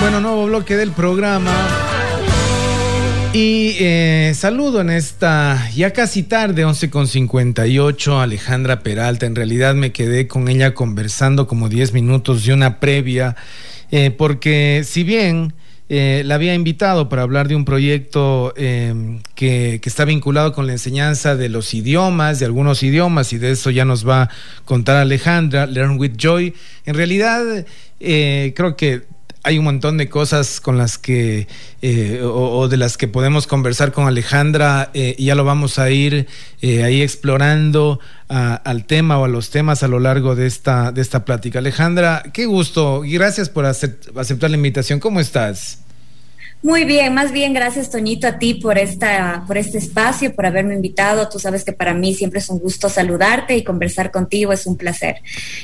Bueno, nuevo bloque del programa. Y eh, saludo en esta ya casi tarde, 11.58, Alejandra Peralta. En realidad me quedé con ella conversando como 10 minutos de una previa, eh, porque si bien eh, la había invitado para hablar de un proyecto que, que, está vinculado con la enseñanza de los idiomas, de algunos idiomas, y de eso ya nos va a contar Alejandra, Learn with Joy. En realidad, creo que hay un montón de cosas con las que eh, o, de las que podemos conversar con Alejandra eh, y ya lo vamos a ir eh, ahí explorando al tema o a los temas a lo largo de esta de esta plática. Alejandra, qué gusto y gracias por aceptar la invitación. ¿Cómo estás? Muy bien, más bien gracias Toñito a ti por esta por este espacio, por haberme invitado. Tú sabes que para mí siempre es un gusto saludarte y conversar contigo, es un placer.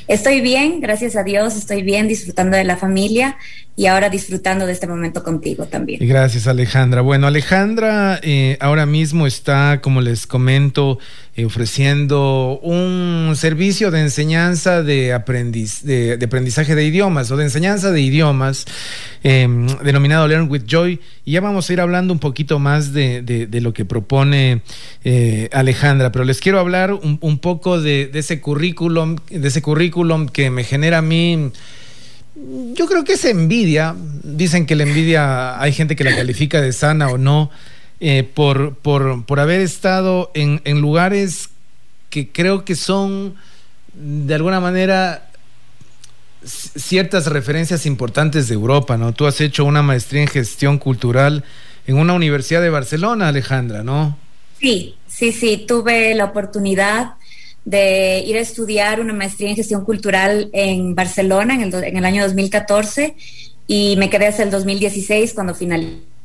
Estoy bien, gracias a Dios, estoy bien disfrutando de la familia y ahora disfrutando de este momento contigo también. Gracias Alejandra. Bueno, Alejandra eh, ahora mismo está, como les comento, ofreciendo un servicio de enseñanza de, aprendiz, de, aprendizaje de idiomas o de enseñanza de idiomas em, denominado Learn with Joy. Y ya vamos a ir hablando un poquito más de, de lo que propone eh, Alejandra, pero les quiero hablar un, un poco de, ese currículum, de ese currículum que me genera a mí yo creo que es envidia. Dicen que la envidia hay gente que la califica de sana o no, eh, por, por, por, haber estado en, en, lugares que creo que son de alguna manera ciertas referencias importantes de Europa, ¿no? Tú has hecho una maestría en gestión cultural en una universidad de Barcelona, Alejandra, ¿no? Sí, sí, sí, tuve la oportunidad de ir a estudiar una maestría en gestión cultural en Barcelona en el, en el año 2014 y me quedé hasta el 2016 cuando finalicé.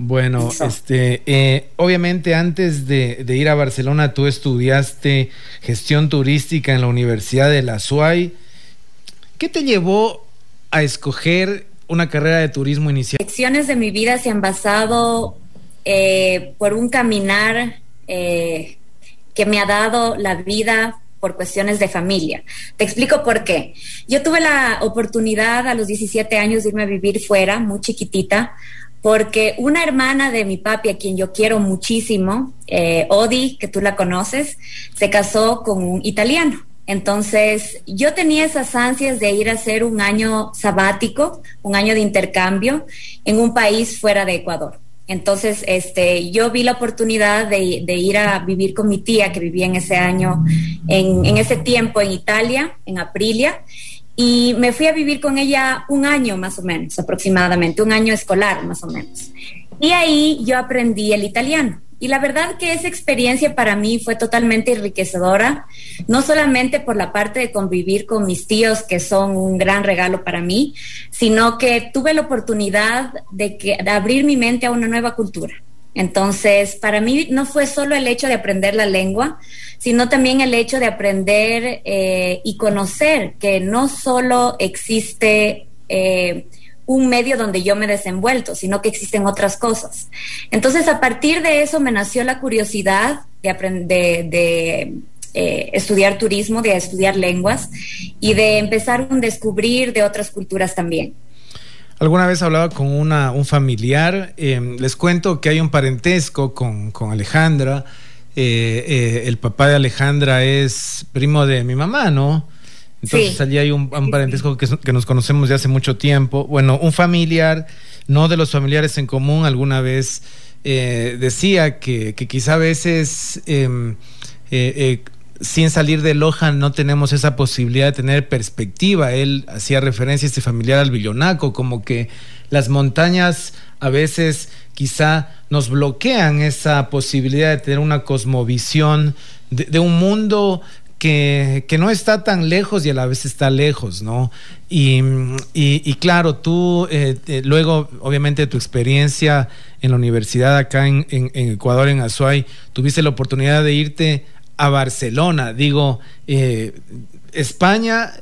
Bueno, este, eh, obviamente antes de, ir a Barcelona tú estudiaste gestión turística en la Universidad de la SUAY. ¿Qué te llevó a escoger una carrera de turismo inicial? Las lecciones de mi vida se han basado eh, por un caminar eh, que me ha dado la vida por cuestiones de familia. Te explico por qué. Yo tuve la oportunidad a los 17 años de irme a vivir fuera, muy chiquitita, porque una hermana de mi papi, a quien yo quiero muchísimo, eh, Odi, que tú la conoces, se casó con un italiano. Entonces, yo tenía esas ansias de ir a hacer un año sabático, un año de intercambio en un país fuera de Ecuador. Entonces, este, yo vi la oportunidad de, ir a vivir con mi tía que vivía en ese año, en, en, ese tiempo en Italia, en Aprilia, y me fui a vivir con ella un año más o menos, aproximadamente, un año escolar más o menos. Y ahí yo aprendí el italiano. Y la verdad que esa experiencia para mí fue totalmente enriquecedora, no solamente por la parte de convivir con mis tíos, que son un gran regalo para mí, sino que tuve la oportunidad de, que, de abrir mi mente a una nueva cultura. Entonces, para mí no fue solo el hecho de aprender la lengua, sino también el hecho de aprender eh, y conocer que no solo existe eh, un medio donde yo me he desenvuelto, sino que existen otras cosas. Entonces, a partir de eso me nació la curiosidad de, de eh, estudiar turismo, de estudiar lenguas y de empezar a descubrir de otras culturas también. Alguna vez hablaba con una, un familiar, em, les cuento que hay un parentesco con, Alejandra. Eh, eh, el papá de Alejandra es primo de mi mamá, ¿no? Entonces allí hay un, parentesco que, nos conocemos de hace mucho tiempo. Bueno, un familiar, no de los familiares en común, alguna vez eh, decía que, quizá a veces em, sin salir de Loja no tenemos esa posibilidad de tener perspectiva. Él hacía referencia a este familiar al Villonaco, como que las montañas a veces quizá nos bloquean esa posibilidad de tener una cosmovisión de un mundo que, no está tan lejos y a la vez está lejos, ¿no? Y, y, claro, tú eh, luego, obviamente, tu experiencia en la universidad acá en, Ecuador, en Azuay, tuviste la oportunidad de irte a Barcelona, digo, eh, España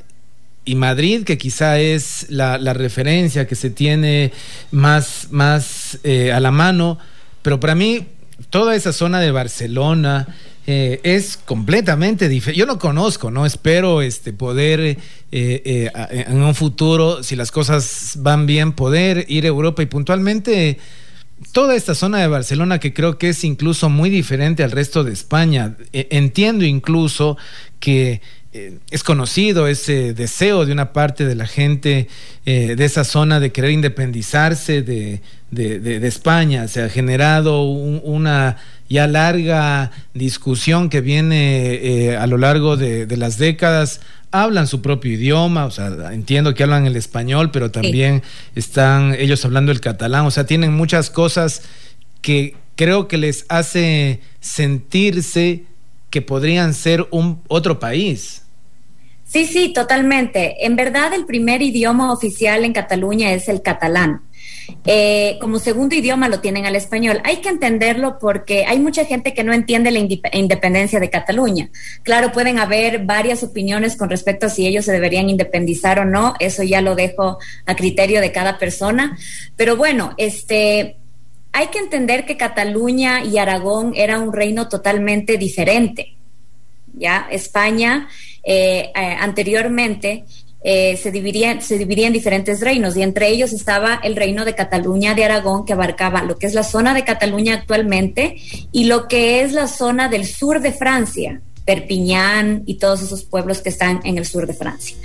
y Madrid, que quizá es la, referencia que se tiene más, más eh, a la mano, pero para mí toda esa zona de Barcelona, eh, es completamente diferente. Yo no conozco, no espero este poder en un futuro, si las cosas van bien, poder ir a Europa y puntualmente toda esta zona de Barcelona que creo que es incluso muy diferente al resto de España. entiendo incluso que es conocido ese deseo de una parte de la gente de esa zona de querer independizarse de, España. Se ha generado una ya larga discusión que viene eh, a lo largo de, las décadas. Hablan su propio idioma, o sea, entiendo que hablan el español, pero también están ellos hablando el catalán, o sea, tienen muchas cosas que creo que les hace sentirse que podrían ser un otro país. Sí, sí, totalmente. En verdad, el primer idioma oficial en Cataluña es el catalán. Eh, como segundo idioma lo tienen al español. Hay que entenderlo porque hay mucha gente que no entiende la independencia de Cataluña. Claro, pueden haber varias opiniones con respecto a si ellos se deberían independizar o no. Eso ya lo dejo a criterio de cada persona. Pero bueno, este, hay que entender que Cataluña y Aragón era un reino totalmente diferente. Ya, España eh, eh, anteriormente eh, se, dividía, se dividía en diferentes reinos y entre ellos estaba el reino de Cataluña de Aragón que abarcaba lo que es la zona de Cataluña actualmente y lo que es la zona del sur de Francia, Perpiñán y todos esos pueblos que están en el sur de Francia.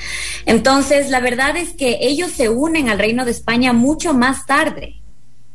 Entonces, la verdad es que ellos se unen al reino de España mucho más tarde.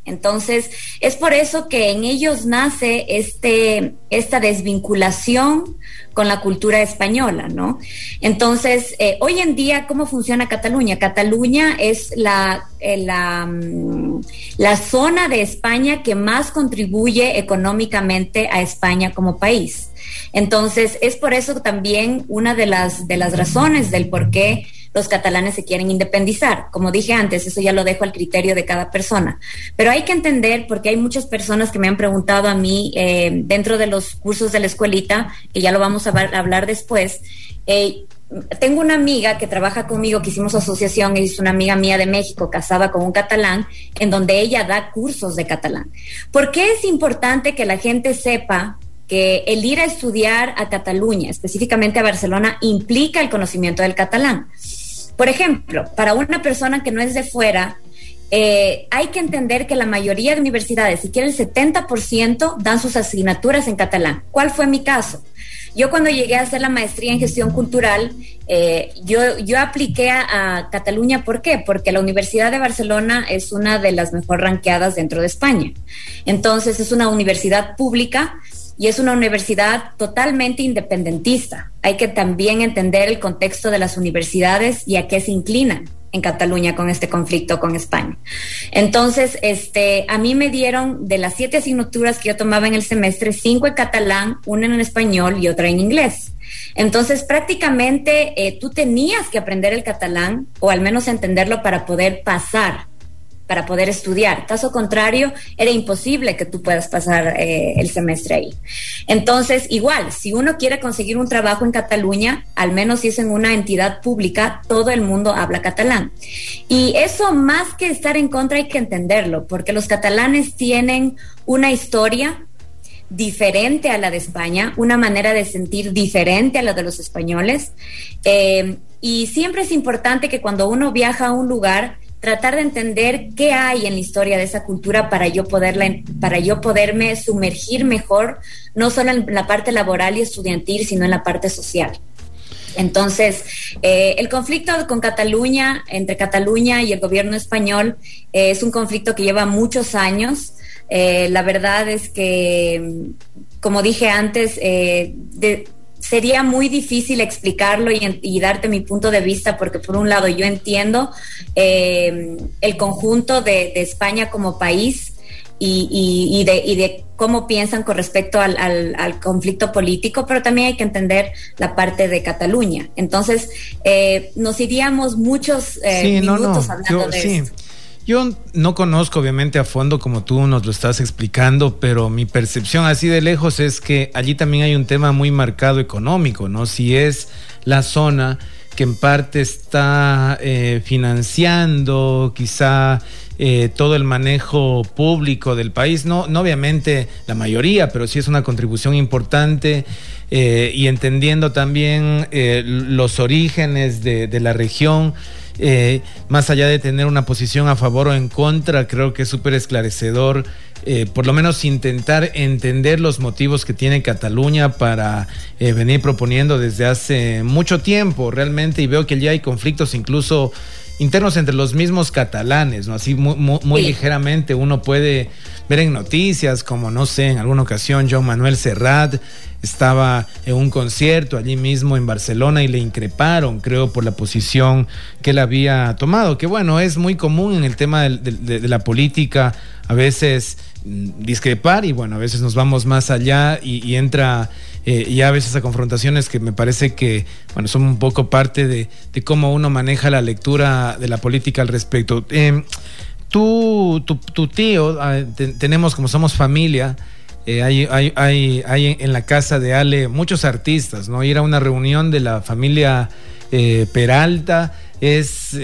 Entonces, es por eso que en ellos nace este, esta desvinculación con la cultura española, ¿no? Entonces, eh, hoy en día, ¿cómo funciona Cataluña? Cataluña es la, eh, la, mm, la zona de España que más contribuye económicamente a España como país. Entonces, es por eso también una de las, de las razones del por qué los catalanes se quieren independizar. Como dije antes, eso ya lo dejo al criterio de cada persona. Pero hay que entender, porque hay muchas personas que me han preguntado a mí eh, dentro de los cursos de la escuelita, que ya lo vamos a hablar después, eh, tengo una amiga que trabaja conmigo, que hicimos asociación, es una amiga mía de México, casada con un catalán, en donde ella da cursos de catalán. ¿Por qué es importante que la gente sepa que el ir a estudiar a Cataluña, específicamente a Barcelona, implica el conocimiento del catalán? Por ejemplo, para una persona que no es de fuera, eh, hay que entender que la mayoría de universidades, si quiere el 70%, dan sus asignaturas en catalán. ¿Cuál fue mi caso? Yo cuando llegué a hacer la maestría en gestión cultural, eh, yo, yo apliqué a, a, Cataluña, ¿por qué? Porque la Universidad de Barcelona es una de las mejor ranqueadas dentro de España. Entonces es una universidad pública y es una universidad totalmente independentista. Hay que también entender el contexto de las universidades y a qué se inclinan en Cataluña con este conflicto con España. Entonces, este, a mí me dieron de las siete asignaturas que yo tomaba en el semestre, cinco en catalán, una en español y otra en inglés. Entonces, prácticamente eh, tú tenías que aprender el catalán o al menos entenderlo para poder pasar para poder estudiar. Caso contrario, era imposible que tú puedas pasar eh, el semestre ahí. Entonces, igual, si uno quiere conseguir un trabajo en Cataluña, al menos si es en una entidad pública, todo el mundo habla catalán. Y eso más que estar en contra hay que entenderlo, porque los catalanes tienen una historia diferente a la de España, una manera de sentir diferente a la de los españoles. Eh, y siempre es importante que cuando uno viaja a un lugar, tratar de entender qué hay en la historia de esa cultura para yo poderla, para yo poderme sumergir mejor, no solo en la parte laboral y estudiantil, sino en la parte social. Entonces, eh, el conflicto con Cataluña, entre Cataluña y el gobierno español, eh, es un conflicto que lleva muchos años. Eh, la verdad es que, como dije antes, de, sería muy difícil explicarlo y, darte mi punto de vista, porque por un lado yo entiendo eh, el conjunto de, España como país y, de, cómo piensan con respecto al, conflicto político, pero también hay que entender la parte de Cataluña. Entonces, eh, nos iríamos muchos eh, minutos hablando de eso. Yo no conozco obviamente a fondo como tú nos lo estás explicando, pero mi percepción así de lejos es que allí también hay un tema muy marcado económico, ¿no? Si es la zona que en parte está eh, financiando quizá eh, todo el manejo público del país. No, no obviamente la mayoría, pero sí es una contribución importante. Eh, y entendiendo también los orígenes de la región, más allá de tener una posición a favor o en contra, creo que es súper esclarecedor eh, por lo menos intentar entender los motivos que tiene Cataluña para eh, venir proponiendo desde hace mucho tiempo realmente y veo que ya hay conflictos incluso internos entre los mismos catalanes, ¿no? Así muy, ligeramente uno puede ver en noticias como, no sé, en alguna ocasión John Manuel Serrat estaba en un concierto allí mismo en Barcelona y le increparon, creo, por la posición que él había tomado, que bueno, es muy común en el tema de la política, a veces discrepar y bueno, a veces nos vamos más allá y, entra eh, ya a veces a confrontaciones que me parece que bueno, son un poco parte de, cómo uno maneja la lectura de la política al respecto. Eh, tú, tu, tío, ah, tenemos como somos familia, eh, hay, hay, hay, hay, en la casa de Ale muchos artistas, ¿no? Ir a una reunión de la familia Peralta es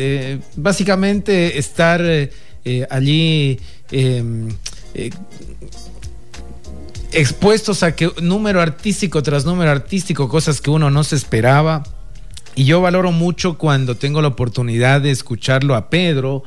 básicamente estar allí eh, expuestos a que número artístico tras número artístico, cosas que uno no se esperaba. Y yo valoro mucho cuando tengo la oportunidad de escucharlo a Pedro,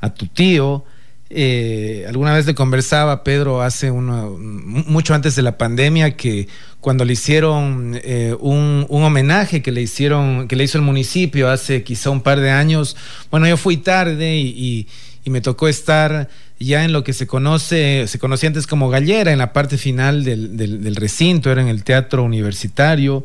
a tu tío. Eh, alguna vez le conversaba Pedro hace mucho antes de la pandemia que cuando le hicieron eh, un, homenaje que le hicieron, que le hizo el municipio hace quizá un par de años, bueno, yo fui tarde y me tocó estar ya en lo que se conoce, se conocía antes como Gallera, en la parte final del, recinto, era en el teatro universitario.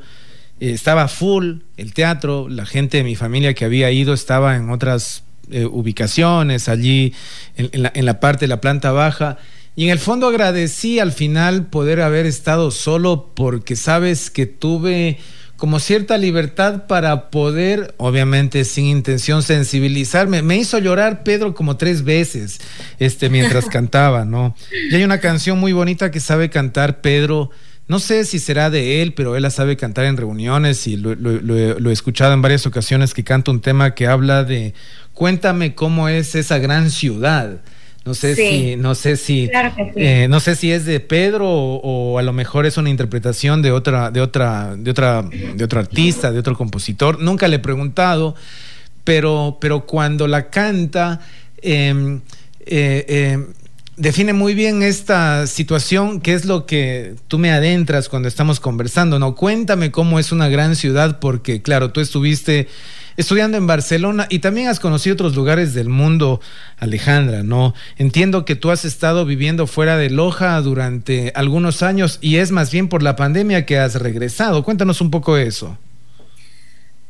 Eh, estaba full el teatro, la gente de mi familia que había ido estaba en otras eh, ubicaciones, allí en, la, en la parte de la planta baja. Y en el fondo agradecí al final poder haber estado solo porque sabes que tuve como cierta libertad para poder, obviamente sin intención, sensibilizarme. Me hizo llorar Pedro como tres veces este, mientras cantaba, ¿no? Y hay una canción muy bonita que sabe cantar Pedro. No sé si será de él, pero él la sabe cantar en reuniones y lo, he escuchado en varias ocasiones que canta un tema que habla de cuéntame cómo es esa gran ciudad. No sé si, no sé si, eh, no sé si es de Pedro o, a lo mejor es una interpretación de otra, de otra, de otra, de otro artista, de otro compositor. Nunca le he preguntado, pero, pero cuando la canta em, eh, em, define muy bien esta situación, que es lo que tú me adentras cuando estamos conversando. No, cuéntame cómo es una gran ciudad, porque claro, tú estuviste estudiando en Barcelona y también has conocido otros lugares del mundo, Alejandra, ¿no? Entiendo que tú has estado viviendo fuera de Loja durante algunos años y es más bien por la pandemia que has regresado. Cuéntanos un poco eso.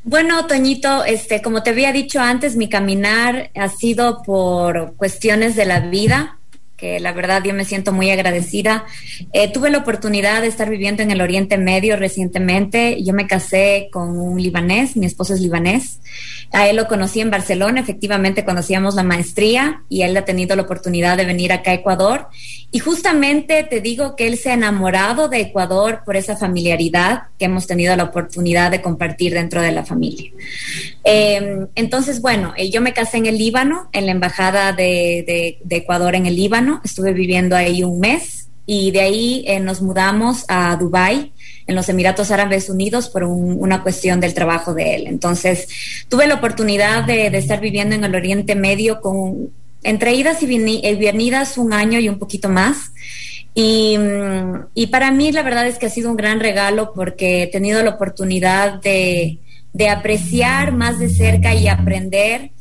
Bueno, Toñito, este, como te había dicho antes, mi caminar ha sido por cuestiones de la vida que la verdad yo me siento muy agradecida. Eh, tuve la oportunidad de estar viviendo en el Oriente Medio recientemente. Yo me casé con un libanés, mi esposo es libanés. A él lo conocí en Barcelona, efectivamente, cuando hacíamos la maestría y él ha tenido la oportunidad de venir acá a Ecuador. Y justamente te digo que él se ha enamorado de Ecuador por esa familiaridad que hemos tenido la oportunidad de compartir dentro de la familia. Em, entonces, bueno, eh, yo me casé en el Líbano, en la Embajada de Ecuador en el Líbano estuve viviendo ahí un mes y de ahí eh, nos mudamos a Dubái, en los Emiratos Árabes Unidos, por una cuestión del trabajo de él. Entonces, tuve la oportunidad de, estar viviendo en el Oriente Medio con entre idas y venidas un año y un poquito más. Y, mm, y, para mí la verdad es que ha sido un gran regalo porque he tenido la oportunidad de apreciar más de cerca y aprender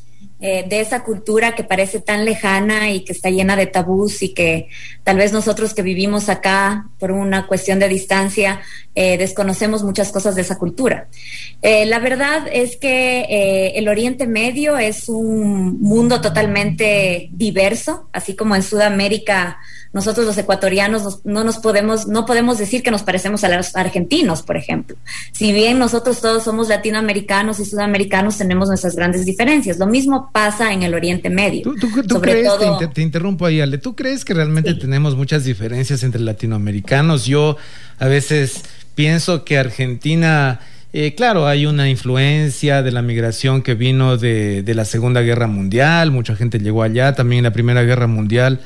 eh, de esa cultura que parece tan lejana y que está llena de tabús y que tal vez nosotros que vivimos acá por una cuestión de distancia eh, desconocemos muchas cosas de esa cultura. Eh, la verdad es que el Oriente Medio es un mundo totalmente diverso, así como en Sudamérica nosotros los ecuatorianos no nos podemos, no podemos decir que nos parecemos a los argentinos, por ejemplo. Si bien nosotros todos somos latinoamericanos y sudamericanos, tenemos nuestras grandes diferencias. Lo mismo pasa en el Oriente Medio. ¿Tú, crees, te, interrumpo ahí, Ale, ¿tú crees que realmente tenemos muchas diferencias entre latinoamericanos? Yo a veces pienso que Argentina Eh, claro, hay una influencia de la migración que vino de, de, la Segunda Guerra Mundial, mucha gente llegó allá, también la Primera Guerra Mundial,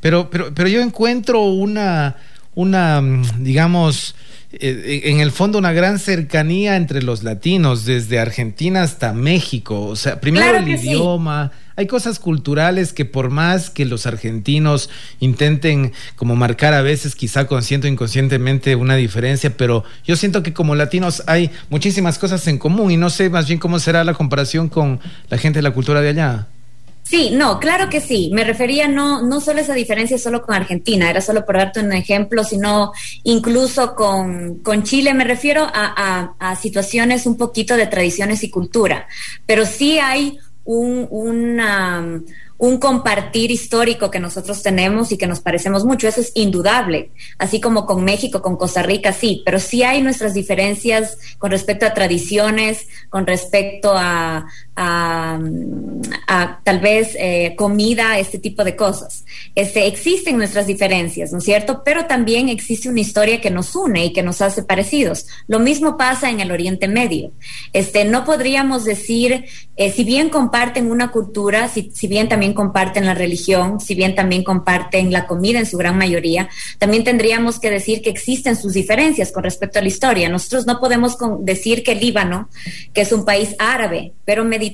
pero, pero, pero yo encuentro una, una digamos, eh, en el fondo una gran cercanía entre los latinos, desde Argentina hasta México. O sea, primero el idioma. Hay cosas culturales que por más que los argentinos intenten como marcar a veces, quizá consciente o inconscientemente, una diferencia, pero yo siento que como latinos hay muchísimas cosas en común y no sé más bien cómo será la comparación con la gente de la cultura de allá. Sí, no, claro que sí. Me refería no, no solo a esa diferencia solo con Argentina, era solo por darte un ejemplo, sino incluso con, con Chile. Me refiero a, a, situaciones un poquito de tradiciones y cultura, pero sí hay un, un compartir histórico que nosotros tenemos y que nos parecemos mucho, eso es indudable, así como con México, con Costa Rica, sí, pero sí hay nuestras diferencias con respecto a tradiciones, con respecto a, a, tal vez eh, comida, este tipo de cosas. Este, existen nuestras diferencias, ¿no es cierto? Pero también existe una historia que nos une y que nos hace parecidos. Lo mismo pasa en el Oriente Medio. Este, no podríamos decir, eh, si bien comparten una cultura, si, si bien también comparten la religión, si bien también comparten la comida en su gran mayoría, también tendríamos que decir que existen sus diferencias con respecto a la historia. Nosotros no podemos decir que Líbano, que es un país árabe, pero mediterráneo,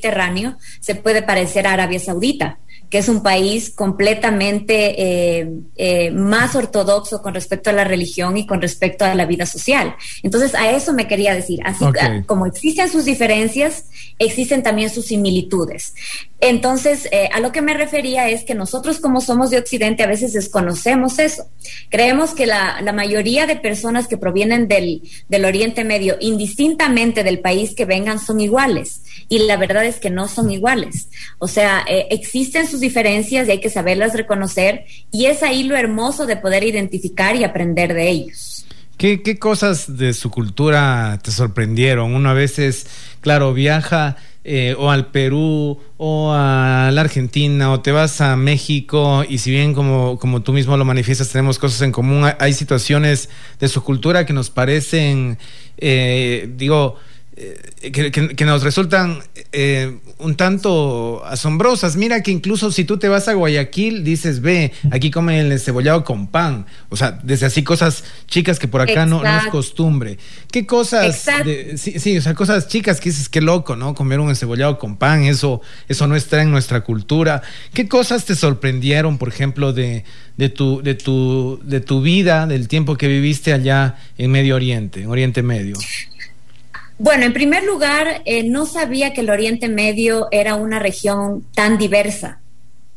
se puede parecer a Arabia Saudita que es un país completamente eh, eh, más ortodoxo con respecto a la religión y con respecto a la vida social. Entonces, a eso me quería decir. Así como existen sus diferencias, existen también sus similitudes. Entonces, eh, a lo que me refería es que nosotros como somos de Occidente a veces desconocemos eso. Creemos que la, la mayoría de personas que provienen del, del Oriente Medio, indistintamente del país que vengan, son iguales. Y la verdad es que no son iguales. O sea, existen sus diferencias y hay que saberlas reconocer y es ahí lo hermoso de poder identificar y aprender de ellos. ¿Qué, qué cosas de su cultura te sorprendieron? Uno a veces, claro, viaja eh, o al Perú o a la Argentina o te vas a México y si bien como, como tú mismo lo manifiestas tenemos cosas en común, hay, situaciones de su cultura que nos parecen, eh, digo, eh, que, nos resultan eh, un tanto asombrosas. Mira que incluso si tú te vas a Guayaquil, dices, ve, aquí comen el cebollado con pan. O sea, desde así cosas chicas que por acá no, es costumbre. ¿Qué cosas? sí, o sea, cosas chicas que dices, qué loco, ¿no? Comer un cebollado con pan, eso, eso no está en nuestra cultura. ¿Qué cosas te sorprendieron, por ejemplo, de, de, tu, de, tu, de tu vida, del tiempo que viviste allá en Medio Oriente, en Oriente Medio? Bueno, en primer lugar, eh, no sabía que el Oriente Medio era una región tan diversa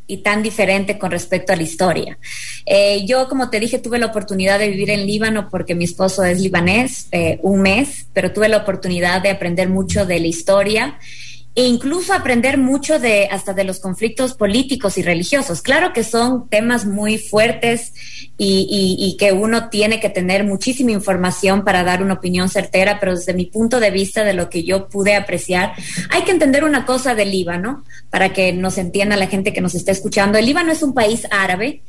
y tan diferente con respecto a la historia. Eh, yo, como te dije, tuve la oportunidad de vivir en Líbano porque mi esposo es libanés, eh, un mes, pero tuve la oportunidad de aprender mucho de la historia e incluso aprender mucho de hasta de los conflictos políticos y religiosos. Claro que son temas muy fuertes y, que uno tiene que tener muchísima información para dar una opinión certera, pero desde mi punto de vista, de lo que yo pude apreciar, hay que entender una cosa del Líbano para que nos entienda la gente que nos está escuchando. El Líbano es un país árabe,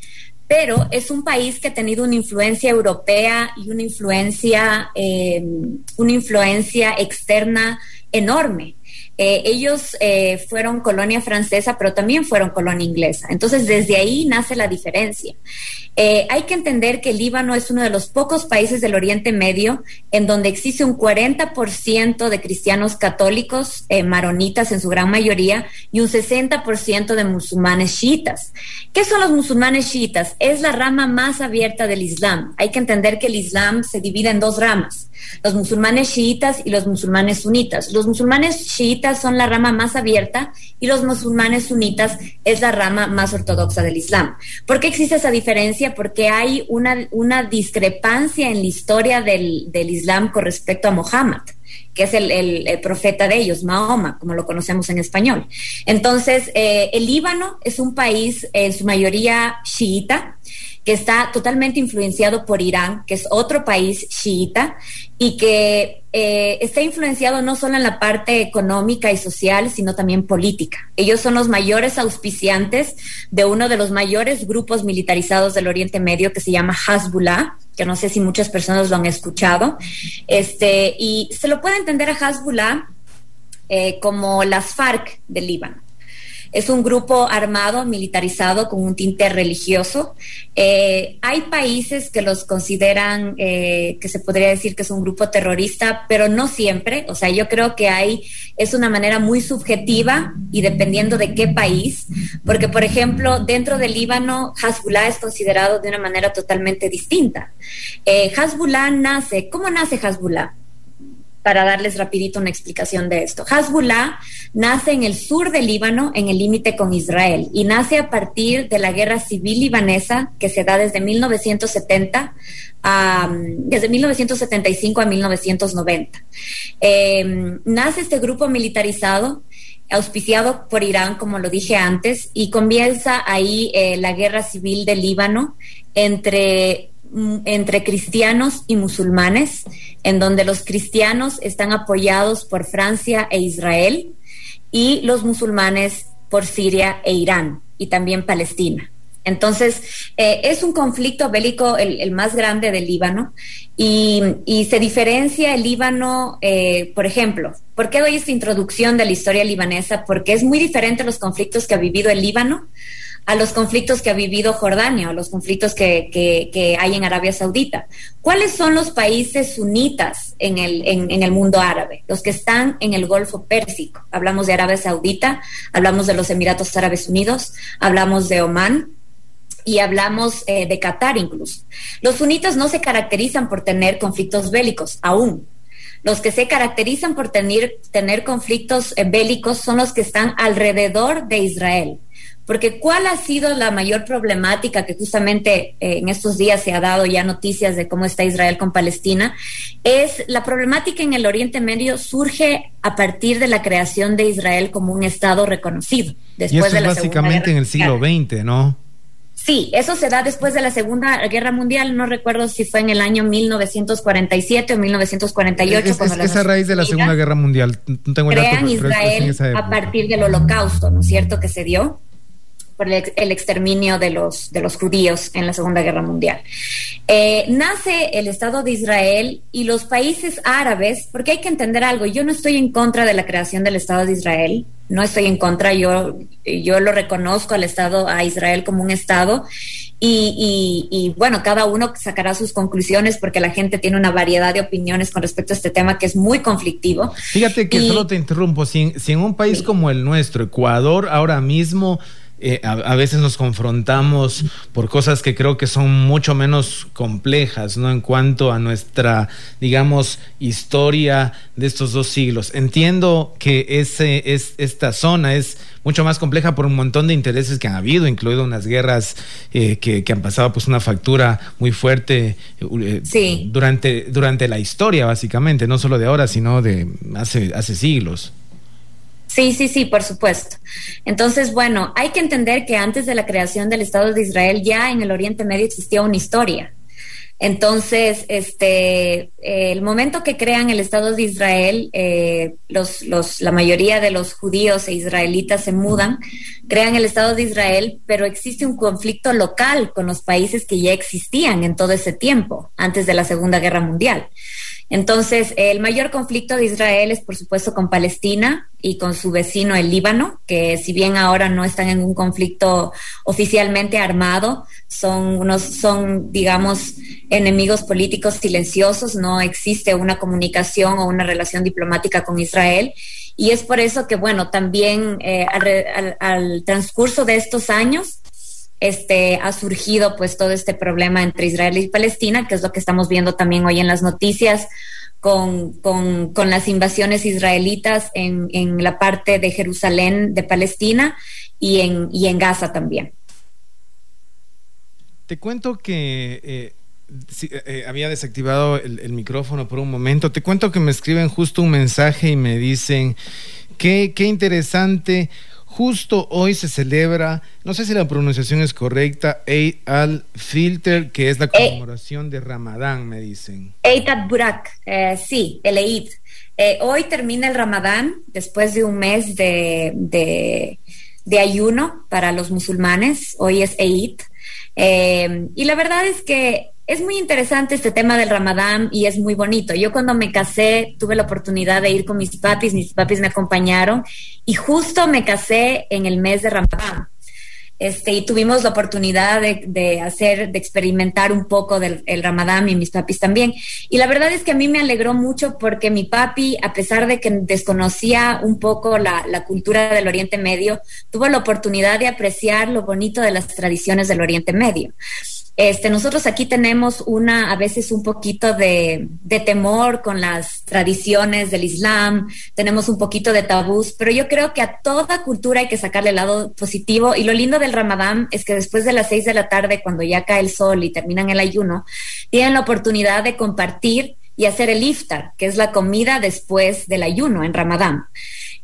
pero es un país que ha tenido una influencia europea y una influencia, eh, una influencia externa enorme. Eh, ellos eh, fueron colonia francesa, pero también fueron colonia inglesa. Entonces, desde ahí nace la diferencia. Eh, hay que entender que el Líbano es uno de los pocos países del Oriente Medio en donde existe un 40% de cristianos católicos, maronitas en su gran mayoría, y un 60% de musulmanes chiitas. ¿Qué son los musulmanes chiitas? Es la rama más abierta del Islam. Hay que entender que el Islam se divide en dos ramas los musulmanes chiitas y los musulmanes sunitas. Los musulmanes chiitas son la rama más abierta y los musulmanes sunitas es la rama más ortodoxa del Islam. ¿Por qué existe esa diferencia? Porque hay una, una discrepancia en la historia del, del Islam con respecto a Mohammed que es el, el, profeta de ellos, Mahoma, como lo conocemos en español. Entonces, eh, el Líbano es un país en su mayoría chiita, que está totalmente influenciado por Irán, que es otro país chiita, y que eh, está influenciado no solo en la parte económica y social, sino también política. Ellos son los mayores auspiciantes de uno de los mayores grupos militarizados del Oriente Medio que se llama Hezbollah, que no sé si muchas personas lo han escuchado. Este, y se lo puede entender a Hezbollah eh, como las FARC del Líbano. Es un grupo armado, militarizado, con un tinte religioso. Eh, hay países que los consideran, eh, que se podría decir que es un grupo terrorista, pero no siempre. O sea, yo creo que hay, es una manera muy subjetiva y dependiendo de qué país, porque, por ejemplo, dentro del Líbano, Hezbollah es considerado de una manera totalmente distinta. Eh, nace, ¿cómo nace Hezbollah? Para darles rapidito una explicación de esto. Hezbollah nace en el sur del Líbano, en el límite con Israel, y nace a partir de la guerra civil libanesa que se da desde 1970 a, desde 1975 a 1990. Em, nace este grupo militarizado auspiciado por Irán, como lo dije antes, y comienza ahí eh, la guerra civil del Líbano entre entre cristianos y musulmanes, en donde los cristianos están apoyados por Francia e Israel y los musulmanes por Siria e Irán y también Palestina. Entonces, eh, es un conflicto bélico el, más grande del Líbano y, se diferencia el Líbano, eh, por ejemplo, ¿por qué doy esta introducción de la historia libanesa? Porque es muy diferente los conflictos que ha vivido el Líbano a los conflictos que ha vivido Jordania o los conflictos que, que, hay en Arabia Saudita. ¿Cuáles son los países sunitas en el, en, el mundo árabe? Los que están en el Golfo Pérsico. Hablamos de Arabia Saudita, hablamos de los Emiratos Árabes Unidos, hablamos de Omán, y hablamos eh, de Qatar incluso. Los sunitas no se caracterizan por tener conflictos bélicos, aún. Los que se caracterizan por tener, tener conflictos eh, bélicos son los que están alrededor de Israel. Porque ¿cuál ha sido la mayor problemática que justamente eh, en estos días se ha dado ya noticias de cómo está Israel con Palestina? Es la problemática en el Oriente Medio surge a partir de la creación de Israel como un Estado reconocido. Después y eso es básicamente en el siglo XX, ¿no? Sí, eso se da después de la Segunda Guerra Mundial. No recuerdo si fue en el año 1947 o 1948. Es, esa raíz de la Segunda Guerra Mundial. No tengo crean Israel a partir del Holocausto, ¿no es cierto? Que se dio por el, exterminio de los, de los judíos en la Segunda Guerra Mundial. Eh, nace el Estado de Israel y los países árabes, porque hay que entender algo, yo no estoy en contra de la creación del Estado de Israel, no estoy en contra, yo, yo lo reconozco al Estado, a Israel como un Estado, y, y, bueno, cada uno sacará sus conclusiones porque la gente tiene una variedad de opiniones con respecto a este tema que es muy conflictivo. Fíjate que solo te interrumpo, si, si en un país como el nuestro, Ecuador, ahora mismo eh, a, veces nos confrontamos por cosas que creo que son mucho menos complejas, ¿no? En cuanto a nuestra, digamos, historia de estos dos siglos. Entiendo que ese, es, esta zona es mucho más compleja por un montón de intereses que han habido, incluido unas guerras eh, que, han pasado pues una factura muy fuerte eh, durante, durante la historia, básicamente, no solo de ahora, sino de hace, hace siglos. Sí, sí, sí, por supuesto. Entonces, bueno, hay que entender que antes de la creación del Estado de Israel ya en el Oriente Medio existía una historia. Entonces, este, el momento que crean el Estado de Israel, eh, los, los, la mayoría de los judíos e israelitas se mudan, crean el Estado de Israel, pero existe un conflicto local con los países que ya existían en todo ese tiempo, antes de la Segunda Guerra Mundial. Entonces, el mayor conflicto de Israel es, por supuesto, con Palestina y con su vecino, el Líbano, que si bien ahora no están en un conflicto oficialmente armado, son unos, son, digamos, enemigos políticos silenciosos, no existe una comunicación o una relación diplomática con Israel. Y es por eso que, bueno, también eh, al transcurso de estos años, este, ha surgido pues todo este problema entre Israel y Palestina, que es lo que estamos viendo también hoy en las noticias con, con, las invasiones israelitas en, en, la parte de Jerusalén de Palestina y en, y en Gaza también. Te cuento que eh, eh, había desactivado el, el, micrófono por un momento. Te cuento que me escriben justo un mensaje y me dicen, qué, qué interesante Justo hoy se celebra, no sé si la pronunciación es correcta, Eid al-Filter, que es la eh, conmemoración de Ramadán, me dicen. Eid al-Burak, eh, sí, el Eid. Eh, hoy termina el Ramadán, después de un mes de, de, ayuno para los musulmanes. Hoy es Eid. y la verdad es que es muy interesante este tema del Ramadán y es muy bonito. Yo cuando me casé tuve la oportunidad de ir con mis papis, mis papis me acompañaron y justo me casé en el mes de Ramadán. Este, y tuvimos la oportunidad de, hacer, de experimentar un poco del el Ramadán y mis papis también. Y la verdad es que a mí me alegró mucho porque mi papi, a pesar de que desconocía un poco la, la cultura del Oriente Medio, tuvo la oportunidad de apreciar lo bonito de las tradiciones del Oriente Medio. Este, nosotros aquí tenemos una, a veces un poquito de, de, temor con las tradiciones del Islam, tenemos un poquito de tabús, pero yo creo que a toda cultura hay que sacarle el lado positivo y lo lindo del Ramadán es que después de las seis de la tarde, cuando ya cae el sol y terminan el ayuno, tienen la oportunidad de compartir y hacer el iftar, que es la comida después del ayuno en Ramadán.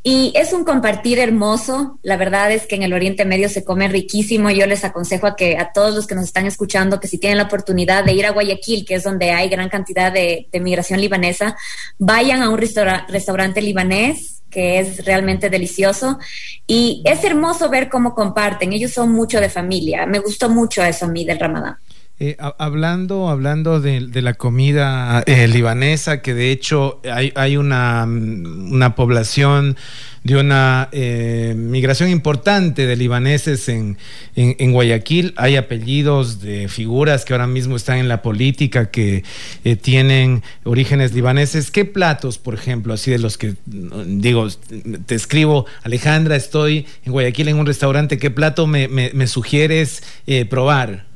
Y es un compartir hermoso. La verdad es que en el Oriente Medio se come riquísimo. Yo les aconsejo a que a todos los que nos están escuchando que si tienen la oportunidad de ir a Guayaquil, que es donde hay gran cantidad de, migración libanesa, vayan a un restaurante libanés que es realmente delicioso y es hermoso ver cómo comparten. Ellos son mucho de familia. Me gustó mucho eso a mí del Ramadán. Eh, hablando hablando de, la comida eh, libanesa, que de hecho hay, hay una, una, población de una eh, migración importante de libaneses en, en, Guayaquil. Hay apellidos de figuras que ahora mismo están en la política que tienen orígenes libaneses. ¿Qué platos, por ejemplo, así de los que digo, te escribo, Alejandra, estoy en Guayaquil en un restaurante, ¿qué plato me, me, me sugieres probar?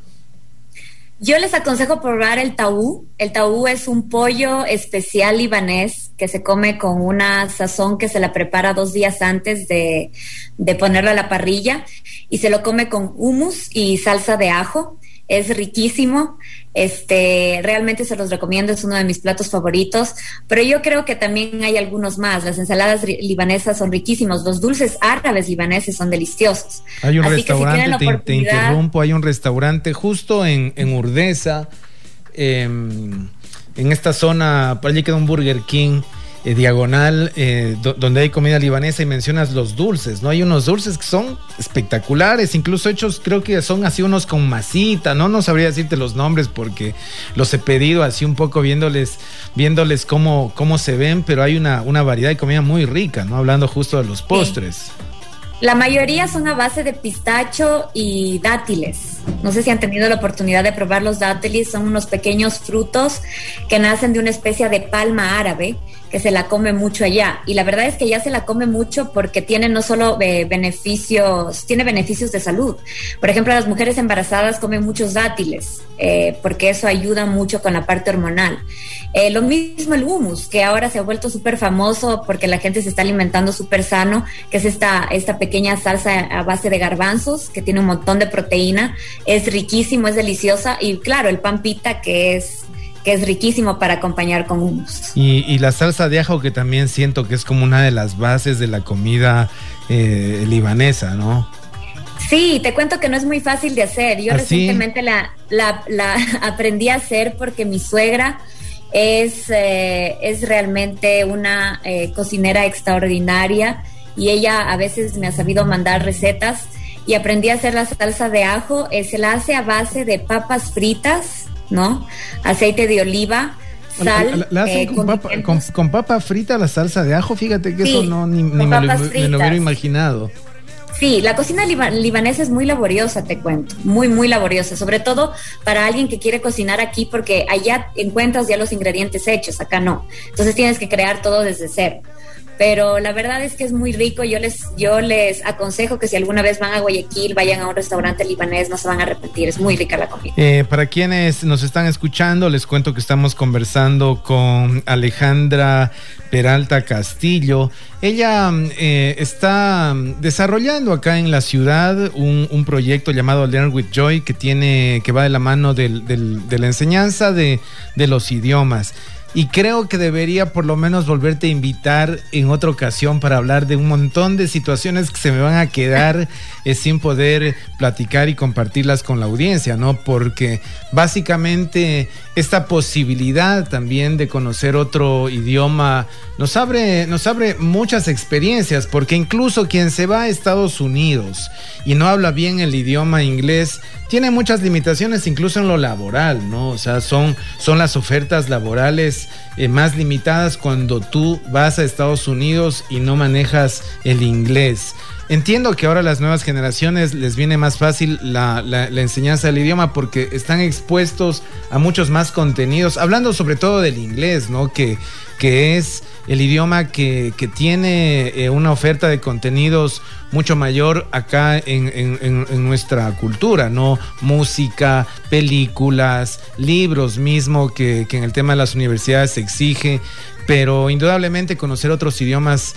Yo les aconsejo probar el taú. El taú es un pollo especial libanés que se come con una sazón que se la prepara dos días antes de, de ponerlo a la parrilla y se lo come con hummus y salsa de ajo es riquísimo. Este, realmente se los recomiendo, es uno de mis platos favoritos. Pero yo creo que también hay algunos más. Las ensaladas libanesas son riquísimos, los dulces árabes libaneses son deliciosos. Hay un restaurante, te, interrumpo, hay un restaurante justo en, en Urdesa, em, en esta zona, por allí queda un Burger King eh, diagonal eh, donde hay comida libanesa y mencionas los dulces, ¿no? Hay unos dulces que son espectaculares, incluso hechos creo que son así unos con masita, ¿no? No sabría decirte los nombres porque los he pedido así un poco viéndoles, viéndoles cómo, cómo se ven, pero hay una, una variedad de comida muy rica, ¿no? Hablando justo de los postres. La mayoría son a base de pistacho y dátiles. No sé si han tenido la oportunidad de probar los dátiles. Son unos pequeños frutos que nacen de una especie de palma árabe que se la come mucho allá. Y la verdad es que ya se la come mucho porque tiene no solo eh, beneficios, tiene beneficios de salud. Por ejemplo, las mujeres embarazadas comen muchos dátiles eh, porque eso ayuda mucho con la parte hormonal. Eh, lo mismo el hummus, que ahora se ha vuelto súper famoso porque la gente se está alimentando súper sano, que es esta, esta pequeña salsa a base de garbanzos que tiene un montón de proteína. Es riquísimo, es deliciosa. Y claro, el pan pita que es que es riquísimo para acompañar con hummus. Y, la salsa de ajo que también siento que es como una de las bases de la comida eh, libanesa, ¿no? Sí, te cuento que no es muy fácil de hacer. Yo ¿Ah, recientemente la, la, aprendí a hacer porque mi suegra es, eh, es realmente una eh, cocinera extraordinaria y ella a veces me ha sabido mandar recetas y aprendí a hacer la salsa de ajo. se la hace a base de papas fritas, ¿no? Aceite de oliva, sal. La, hacen eh, con, papa, frita la salsa de ajo, fíjate que eso no ni, me, lo, hubiera imaginado. Sí, la cocina libanesa es muy laboriosa, te cuento, muy, muy laboriosa, sobre todo para alguien que quiere cocinar aquí porque allá encuentras ya los ingredientes hechos, acá no. Entonces tienes que crear todo desde cero pero la verdad es que es muy rico. Yo les, yo les aconsejo que si alguna vez van a Guayaquil, vayan a un restaurante libanés, no se van a arrepentir, es muy rica la comida. Eh, para quienes nos están escuchando, les cuento que estamos conversando con Alejandra Peralta Castillo. Ella eh, está desarrollando acá en la ciudad un, proyecto llamado Learn with Joy que tiene, que va de la mano de la enseñanza de los idiomas. Y creo que debería por lo menos volverte a invitar en otra ocasión para hablar de un montón de situaciones que se me van a quedar eh, sin poder platicar y compartirlas con la audiencia, ¿no? Porque básicamente esta posibilidad también de conocer otro idioma nos abre, nos abre muchas experiencias, porque incluso quien se va a Estados Unidos y no habla bien el idioma inglés, tiene muchas limitaciones incluso en lo laboral, ¿no? O sea, son, son las ofertas laborales eh, más limitadas cuando tú vas a Estados Unidos y no manejas el inglés. Entiendo que ahora las nuevas generaciones les viene más fácil la, enseñanza del idioma porque están expuestos a muchos más contenidos, hablando sobre todo del inglés, ¿no? Que, que es el idioma que, tiene eh, una oferta de contenidos mucho mayor acá en, nuestra cultura, ¿no? Música, películas, libros mismo que, que en el tema de las universidades se exige, pero indudablemente conocer otros idiomas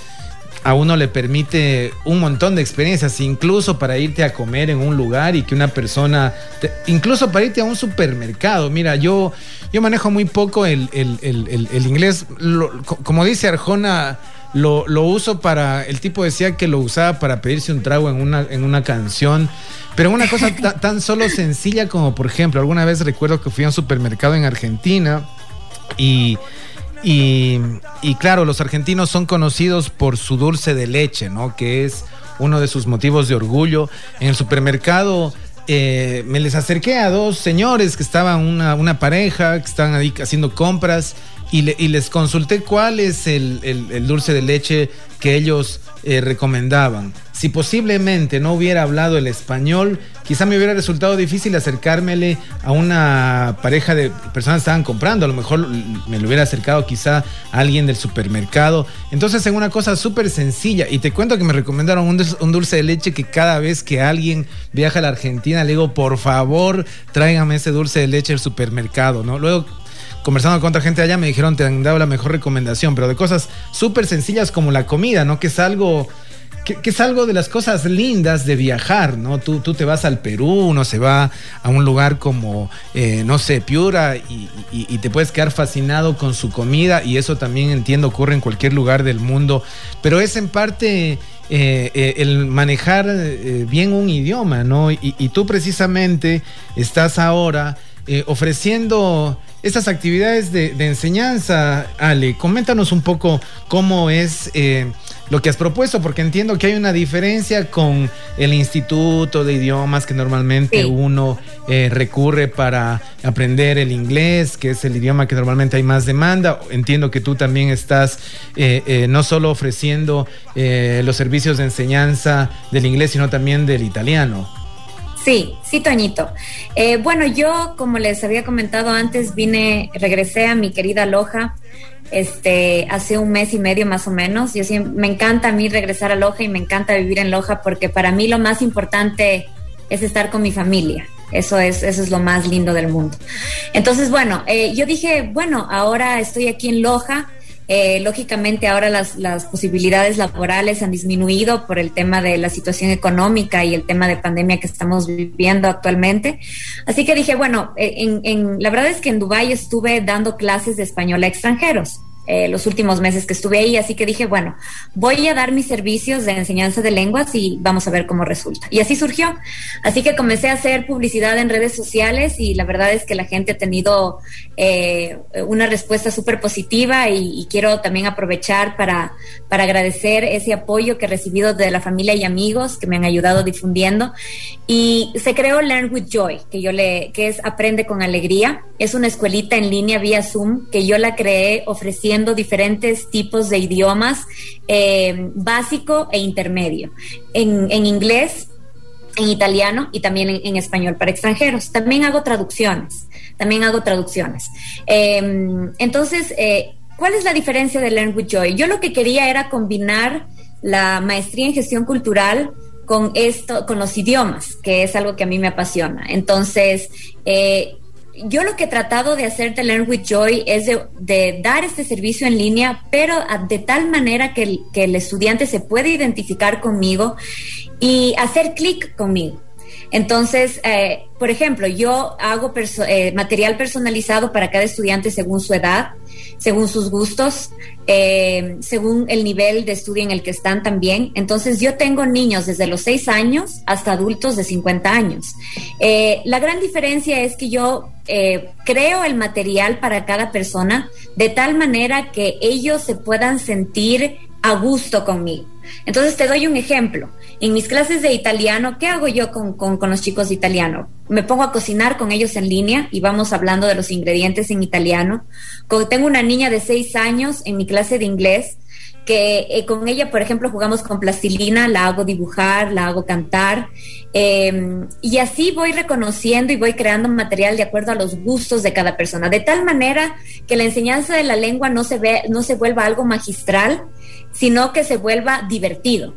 a uno le permite un montón de experiencias, incluso para irte a comer en un lugar y que una persona, incluso para irte a un supermercado. Mira, yo, yo manejo muy poco el, inglés, como dice Arjona, lo, uso para, el tipo decía que lo usaba para pedirse un trago en una, en una canción, pero una cosa tan solo sencilla como, por ejemplo, alguna vez recuerdo que fui a un supermercado en Argentina y y, claro, los argentinos son conocidos por su dulce de leche, ¿no? Que es uno de sus motivos de orgullo. En el supermercado eh, me les acerqué a dos señores que estaban una, pareja, que estaban ahí haciendo compras y, les consulté cuál es el, dulce de leche que ellos eh, recomendaban. Si posiblemente no hubiera hablado el español, quizá me hubiera resultado difícil acercármele a una pareja de personas que estaban comprando. A lo mejor me lo hubiera acercado quizá a alguien del supermercado. Entonces, en una cosa súper sencilla, y te cuento que me recomendaron un, dulce de leche que cada vez que alguien viaja a la Argentina, le digo, por favor, tráigame ese dulce de leche al supermercado, ¿no? Luego conversando con otra gente allá me dijeron te han dado la mejor recomendación, pero de cosas súper sencillas como la comida, ¿no? Que es algo que, es algo de las cosas lindas de viajar, ¿no? Tú, tú te vas al Perú, uno se va a un lugar como, eh, no sé, Piura y, te puedes quedar fascinado con su comida y eso también entiendo ocurre en cualquier lugar del mundo, pero es en parte eh, eh, el manejar bien un idioma, ¿no? Y, tú precisamente estás ahora ofreciendo estas actividades de, enseñanza, Ale. Coméntanos un poco cómo es eh, lo que has propuesto, porque entiendo que hay una diferencia con el Instituto de Idiomas que normalmente uno eh, recurre para aprender el inglés, que es el idioma que normalmente hay más demanda. Entiendo que tú también estás eh, no solo ofreciendo los servicios de enseñanza del inglés, sino también del italiano. Sí, sí, Toñito. Eh, bueno, yo, como les había comentado antes, vine, regresé a mi querida Loja este, hace un mes y medio más o menos. Yo me encanta a mí regresar a Loja y me encanta vivir en Loja porque para mí lo más importante es estar con mi familia. Eso es, eso es lo más lindo del mundo. Entonces, bueno, eh, yo dije, bueno, ahora estoy aquí en Loja eh, lógicamente ahora las, posibilidades laborales han disminuido por el tema de la situación económica y el tema de pandemia que estamos viviendo actualmente. Así que dije, bueno, eh, en, en, la verdad es que en Dubái estuve dando clases de español a extranjeros. Eh, los últimos meses que estuve ahí, así que dije, bueno, voy a dar mis servicios de enseñanza de lenguas y vamos a ver cómo resulta. Y así surgió. Así que comencé a hacer publicidad en redes sociales y la verdad es que la gente ha tenido eh, una respuesta súper positiva y, quiero también aprovechar para, para agradecer ese apoyo que he recibido de la familia y amigos que me han ayudado difundiendo. Y se creó Learn with Joy, que yo le, que es Aprende con Alegría. Es una escuelita en línea vía Zoom que yo la creé ofreciendo diferentes tipos de idiomas eh, básico e intermedio. En, inglés, en italiano y también en, español para extranjeros. También hago traducciones, también hago traducciones. Em, entonces, eh, ¿cuál es la diferencia de Learn with Joy? Yo lo que quería era combinar la maestría en gestión cultural con esto, con los idiomas, que es algo que a mí me apasiona. Entonces, eh, yo lo que he tratado de hacer de Learn with Joy es de, dar este servicio en línea, pero de tal manera que el, estudiante se puede identificar conmigo y hacer clic conmigo. Entonces, eh, por ejemplo, yo hago eh, material personalizado para cada estudiante según su edad, según sus gustos, eh, según el nivel de estudio en el que están también. Entonces, yo tengo niños desde los 6 años hasta adultos de 50 años. la gran diferencia es que yo creo el material para cada persona de tal manera que ellos se puedan sentir a gusto conmigo. Entonces te doy un ejemplo. En mis clases de italiano, ¿qué hago yo con, los chicos de italiano? Me pongo a cocinar con ellos en línea y vamos hablando de los ingredientes en italiano. Tengo una niña de seis años en mi clase de inglés que eh, con ella, por ejemplo, jugamos con plastilina, la hago dibujar, la hago cantar, em, y así voy reconociendo y voy creando material de acuerdo a los gustos de cada persona, de tal manera que la enseñanza de la lengua no se, ve, no se vuelva algo magistral, sino que se vuelva divertido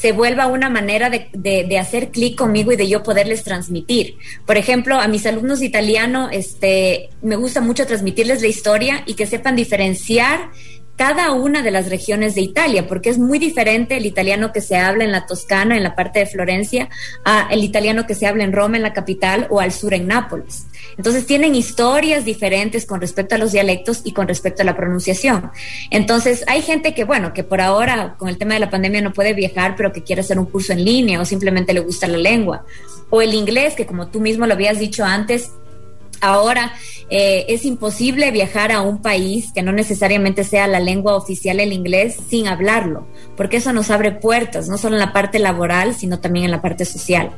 se vuelva una manera de, hacer clic conmigo y de yo poderles transmitir. Por ejemplo, a mis alumnos de italiano, este, me gusta mucho transmitirles la historia y que sepan diferenciar cada una de las regiones de Italia, porque es muy diferente el italiano que se habla en la Toscana, en la parte de Florencia, a el italiano que se habla en Roma, en la capital, o al sur en Nápoles. Entonces tienen historias diferentes con respecto a los dialectos y con respecto a la pronunciación. Entonces hay gente que, bueno, que por ahora con el tema de la pandemia no puede viajar, pero que quiere hacer un curso en línea o simplemente le gusta la lengua. O el inglés, que como tú mismo lo habías dicho antes, Ahora eh, es imposible viajar a un país que no necesariamente sea la lengua oficial el inglés sin hablarlo, porque eso nos abre puertas, no solo en la parte laboral, sino también en la parte social.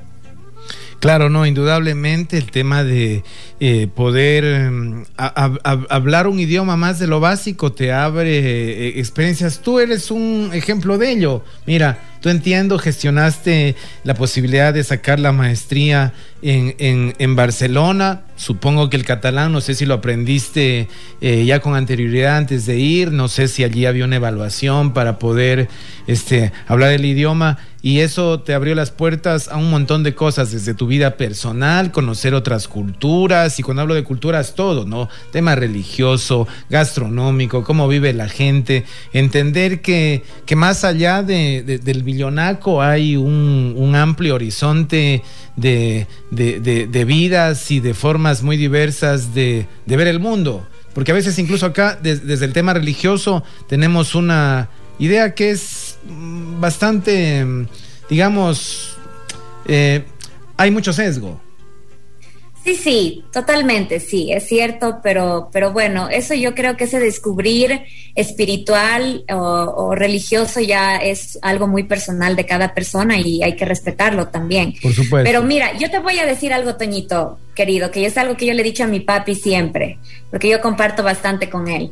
Claro, no, indudablemente el tema de eh, poder mm, hablar un idioma más de lo básico te abre eh, experiencias. Tú eres un ejemplo de ello. Mira, tú entiendo, gestionaste la posibilidad de sacar la maestría en, en, Barcelona. Supongo que el catalán, no sé si lo aprendiste eh, ya con anterioridad antes de ir, no sé si allí había una evaluación para poder este, hablar el idioma y eso te abrió las puertas a un montón de cosas, desde tu vida personal, conocer otras culturas y cuando hablo de culturas todo, ¿no? Tema religioso, gastronómico, cómo vive la gente, entender que, que más allá de, del hay un, amplio horizonte de, de, vidas y de formas muy diversas de, ver el mundo. Porque a veces incluso acá, desde el tema religioso, tenemos una idea que es mm, bastante, mm, digamos, eh, hay mucho sesgo. Sí, sí, totalmente, sí, es cierto, pero, pero bueno, eso yo creo que ese descubrir espiritual o, religioso ya es algo muy personal de cada persona y hay que respetarlo también. Por supuesto. Pero mira, yo te voy a decir algo, Toñito, querido, que es algo que yo le he dicho a mi papi siempre, porque yo comparto bastante con él.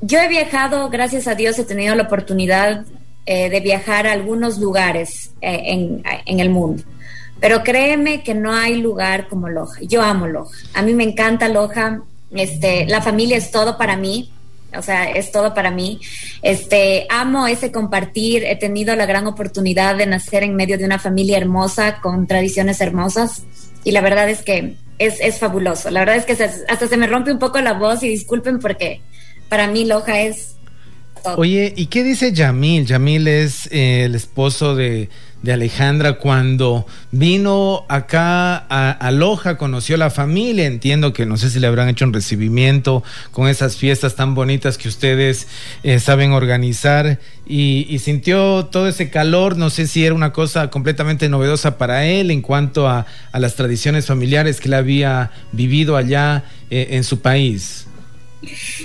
Yo he viajado, gracias a Dios, he tenido la oportunidad eh, de viajar a algunos lugares eh, en, en el mundo pero créeme que no hay lugar como Loja. Yo amo Loja. A mí me encanta Loja. Este, la familia es todo para mí. O sea, es todo para mí. Este, amo ese compartir. He tenido la gran oportunidad de nacer en medio de una familia hermosa, con tradiciones hermosas. Y la verdad es que es, es fabuloso. La verdad es que hasta se me rompe un poco la voz y disculpen porque para mí Loja es todo. Oye, ¿y qué dice Yamil? Yamil es eh, el esposo de, de Alejandra cuando vino acá a, Loja, conoció la familia, entiendo que no sé si le habrán hecho un recibimiento con esas fiestas tan bonitas que ustedes eh, saben organizar. Y, sintió todo ese calor, no sé si era una cosa completamente novedosa para él en cuanto a, las tradiciones familiares que él había vivido allá eh, en su país.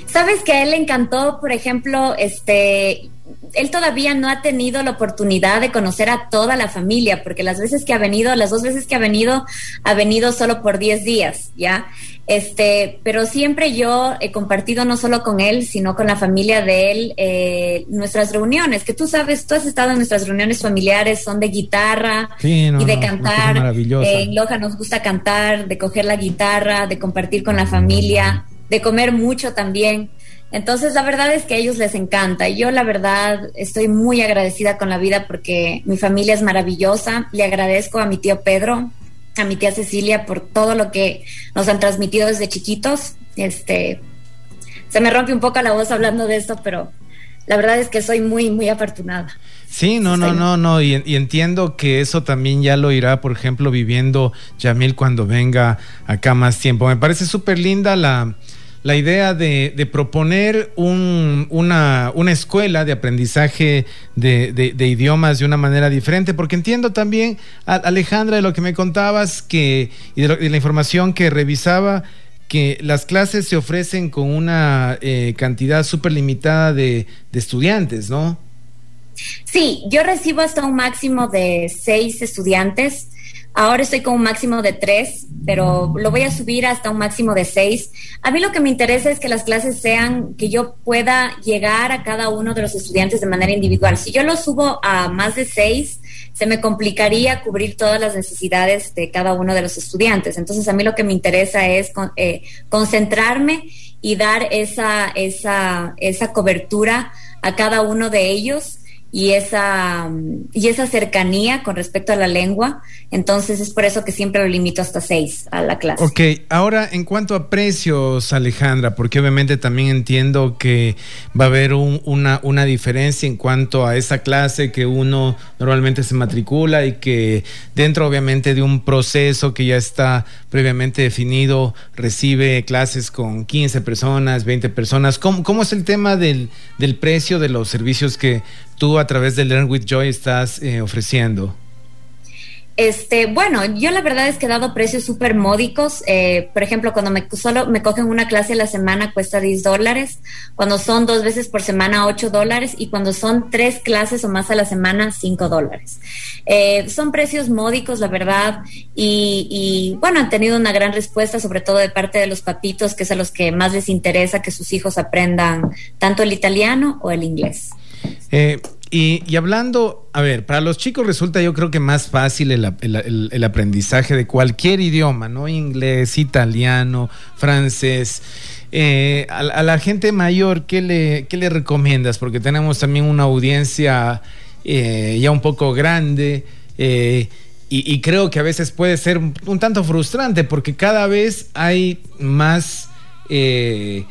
Sabes que a él le encantó, por ejemplo, este, él todavía no ha tenido la oportunidad de conocer a toda la familia, porque las veces que ha venido, las dos veces que ha venido, ha venido solo por 10 días, ¿ya? Este, pero siempre yo he compartido no solo con él, sino con la familia de él, eh, nuestras reuniones, que tú sabes, tú has estado en nuestras reuniones familiares, son de guitarra y de cantar. Eh, en Loja nos gusta cantar, de coger la guitarra, de compartir con la familia, de comer mucho también. Entonces, la verdad es que a ellos les encanta. Y yo, la verdad, estoy muy agradecida con la vida porque mi familia es maravillosa. Le agradezco a mi tío Pedro, a mi tía Cecilia por todo lo que nos han transmitido desde chiquitos. Este, se me rompe un poco la voz hablando de esto, pero la verdad es que soy muy, muy afortunada. Sí, no, no, no, no, y, entiendo que eso también ya lo irá, por ejemplo, viviendo Yamil cuando venga acá más tiempo. Me parece súper linda la, la idea de, proponer una, escuela de aprendizaje de, idiomas de una manera diferente, porque entiendo también, Alejandra, de lo que me contabas que, y de, la información que revisaba, que las clases se ofrecen con una eh, cantidad súper limitada de estudiantes, ¿no? Sí, yo recibo hasta un máximo de seis estudiantes. Ahora estoy con un máximo de tres, pero lo voy a subir hasta un máximo de seis. A mí lo que me interesa es que las clases sean, que yo pueda llegar a cada uno de los estudiantes de manera individual. Si yo lo subo a más de seis, se me complicaría cubrir todas las necesidades de cada uno de los estudiantes. Entonces, a mí lo que me interesa es eh, concentrarme y dar esa, esa, esa cobertura a cada uno de ellos y esa, y esa cercanía con respecto a la lengua. Entonces es por eso que siempre lo limito hasta seis a la clase. Ok, ahora en cuanto a precios, Alejandra, porque obviamente también entiendo que va a haber una, una diferencia en cuanto a esa clase que uno normalmente se matricula y que dentro obviamente de un proceso que ya está previamente definido recibe clases con 15 personas, 20 personas. ¿Cómo, cómo es el tema del, del precio de los servicios que tú a través de Learn with Joy estás eh, ofreciendo? Este, bueno, yo la verdad es que he dado precios súper módicos. Eh, por ejemplo, cuando me solo me cogen una clase a la semana cuesta 10 dólares, cuando son dos veces por semana 8 dólares y cuando son tres clases o más a la semana 5 dólares. Eh, son precios módicos, la verdad, y, y, bueno, han tenido una gran respuesta, sobre todo de parte de los papitos, que es a los que más les interesa que sus hijos aprendan tanto el italiano o el inglés. Eh, y, hablando, a ver, para los chicos resulta yo creo que más fácil el, aprendizaje de cualquier idioma, ¿no? Inglés, italiano, francés. Eh, a, la gente mayor, ¿qué le, ¿qué le recomiendas? Porque tenemos también una audiencia eh, ya un poco grande y, y, creo que a veces puede ser un, tanto frustrante porque cada vez hay más... Eh,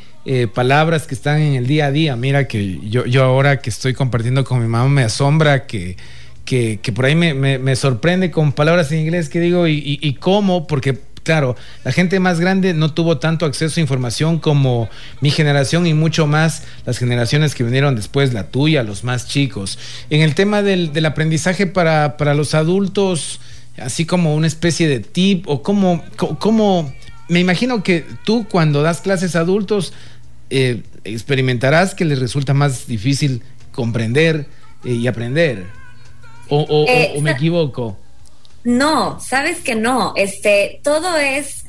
palabras que están en el día a día. Mira que yo, yo ahora que estoy compartiendo con mi mamá me asombra que, que, por ahí me, sorprende con palabras en inglés que digo y, y, cómo, porque claro, la gente más grande no tuvo tanto acceso a información como mi generación y mucho más las generaciones que vinieron después, la tuya, los más chicos. En el tema del, del aprendizaje para, para, los adultos, así como una especie de tip o cómo, cómo me imagino que tú cuando das clases a adultos eh, experimentarás que les resulta más difícil comprender eh, y aprender. O, eh, me equivoco? No, sabes que no. Este, todo es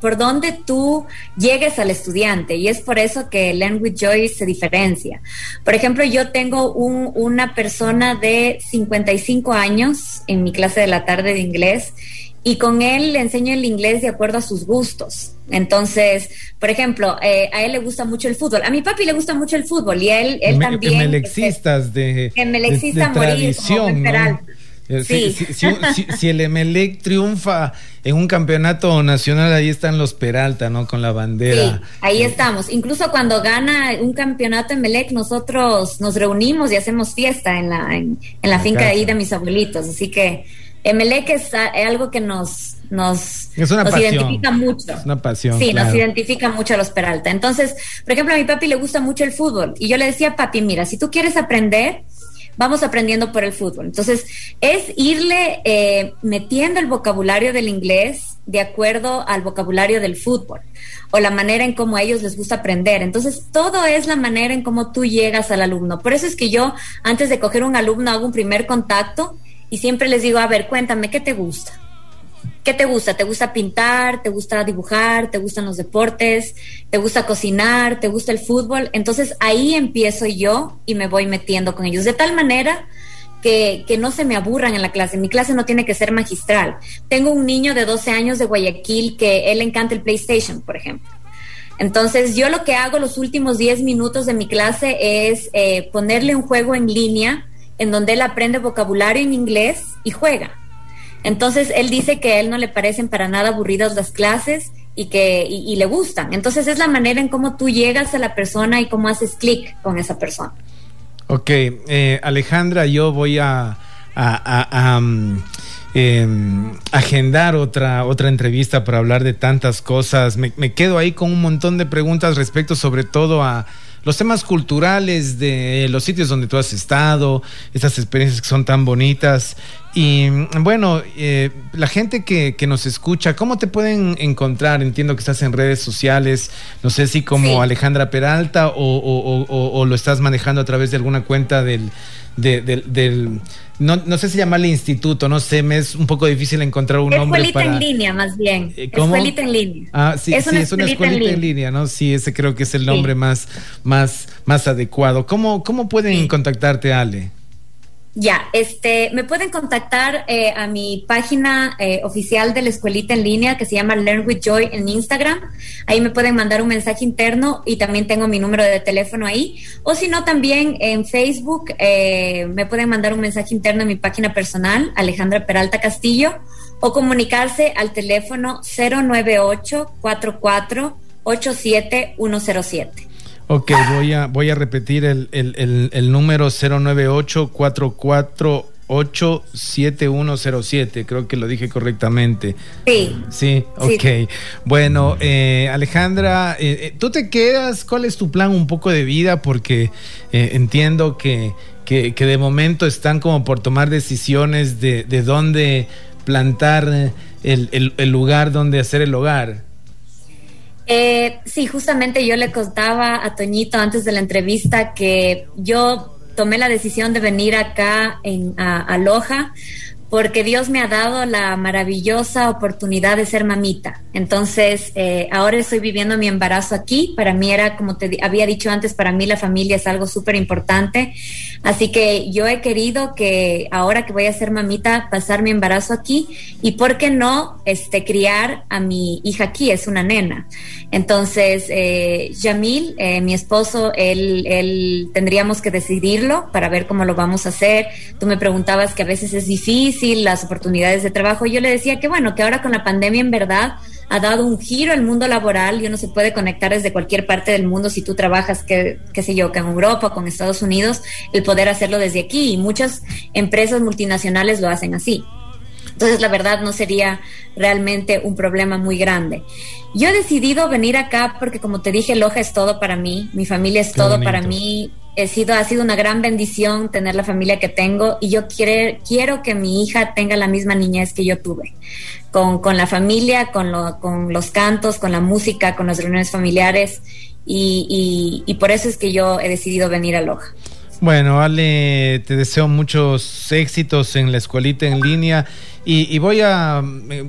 por donde tú llegues al estudiante y es por eso que Learn with Joy se diferencia. Por ejemplo, yo tengo un, una persona de 55 años en mi clase de la tarde de inglés y con él le enseño el inglés de acuerdo a sus gustos. Entonces, por ejemplo, eh, a él le gusta mucho el fútbol. A mi papi le gusta mucho el fútbol y a él, él también. Emelexistas de, emelexista de, morir, tradición, eh, Sí. Si, el Emelec triunfa en un campeonato nacional, ahí están los Peralta, ¿no? Con la bandera. Sí, ahí estamos. Incluso cuando gana un campeonato Emelec, nosotros nos reunimos y hacemos fiesta en la, en, la, finca de ahí de mis abuelitos. Así que Emelec es algo que nos, nos, identifica mucho. Es una pasión. Sí, nos identifica mucho a los Peralta. Entonces, por ejemplo, a mi papi le gusta mucho el fútbol. Y yo le decía, papi, mira, si tú quieres aprender, vamos aprendiendo por el fútbol. Entonces, es irle eh, metiendo el vocabulario del inglés de acuerdo al vocabulario del fútbol o la manera en cómo a ellos les gusta aprender. Entonces, todo es la manera en cómo tú llegas al alumno. Por eso es que yo, antes de coger un alumno, hago un primer contacto y siempre les digo, a ver, cuéntame, ¿qué te gusta? ¿Qué te gusta? ¿Te gusta pintar? ¿Te gusta dibujar? ¿Te gustan los deportes? ¿Te gusta cocinar? ¿Te gusta el fútbol? Entonces ahí empiezo yo y me voy metiendo con ellos. De tal manera que, que, no se me aburran en la clase. Mi clase no tiene que ser magistral. Tengo un niño de 12 años de Guayaquil que él encanta el PlayStation, por ejemplo. Entonces yo lo que hago los últimos 10 minutos de mi clase es eh, ponerle un juego en línea en donde él aprende vocabulario en inglés y juega. Entonces él dice que a él no le parecen para nada aburridas las clases y que y, le gustan. Entonces es la manera en cómo tú llegas a la persona y cómo haces clic con esa persona. Ok, eh, Alejandra, yo voy a, mm, em, agendar otra, otra entrevista para hablar de tantas cosas. Me quedo ahí con un montón de preguntas respecto sobre todo a los temas culturales de los sitios donde tú has estado, estas experiencias que son tan bonitas. Y bueno, eh, la gente que, nos escucha, ¿cómo te pueden encontrar? Entiendo que estás en redes sociales, no sé si como Alejandra Peralta o, lo estás manejando a través de alguna cuenta del, del no, no sé si llamarle instituto, no sé, me es un poco difícil encontrar un nombre Escuelita en línea, más bien. Eh, escuelita en línea. Ah, sí, es, sí, una, es una escuelita en línea. ¿no? Sí, ese creo que es el nombre más, más, más adecuado. ¿Cómo, cómo pueden contactarte, Ale? Ya, este, me pueden contactar eh, a mi página eh, oficial de la escuelita en línea que se llama Learn with Joy en Instagram. Ahí me pueden mandar un mensaje interno y también tengo mi número de teléfono ahí. O si no, también en Facebook eh, me pueden mandar un mensaje interno en mi página personal, Alejandra Peralta Castillo, o comunicarse al teléfono 098 44 87107. Ok, voy a, voy a repetir el, el, el, número 098-448-7107. Creo que lo dije correctamente. Sí. Sí, ok. Bueno, eh, Alejandra, eh, eh, ¿tú te quedas? ¿Cuál es tu plan un poco de vida? Porque entiendo que, que, que, de momento están como por tomar decisiones de, de dónde plantar el, el lugar donde hacer el hogar. Eh, sí, justamente yo le contaba a Toñito antes de la entrevista que yo tomé la decisión de venir acá en, a, Loja porque Dios me ha dado la maravillosa oportunidad de ser mamita. Entonces, eh, ahora estoy viviendo mi embarazo aquí. Para mí era, como te había dicho antes, para mí la familia es algo súper importante. Así que yo he querido que ahora que voy a ser mamita, pasar mi embarazo aquí y, ¿por qué no, este, criar a mi hija aquí? Es una nena. Entonces, eh, Yamil, eh, mi esposo, él, él tendríamos que decidirlo para ver cómo lo vamos a hacer. Tú me preguntabas que a veces es difícil las oportunidades de trabajo. Yo le decía que bueno, que ahora con la pandemia en verdad ha dado un giro al mundo laboral y uno se puede conectar desde cualquier parte del mundo si tú trabajas, que, qué sé yo, que en Europa con Estados Unidos, el poder hacerlo desde aquí. Y muchas empresas multinacionales lo hacen así. Entonces, la verdad, no sería realmente un problema muy grande. Yo he decidido venir acá porque, como te dije, Loja es todo para mí, mi familia es todo para mí. He sido, ha sido una gran bendición tener la familia que tengo y yo quiero, quiero que mi hija tenga la misma niñez que yo tuve, con, con la familia, con, lo, con los cantos, con la música, con las reuniones familiares y, y, y por eso es que yo he decidido venir a Loja. Bueno, Ale, te deseo muchos éxitos en la escuelita en línea y, voy a, eh,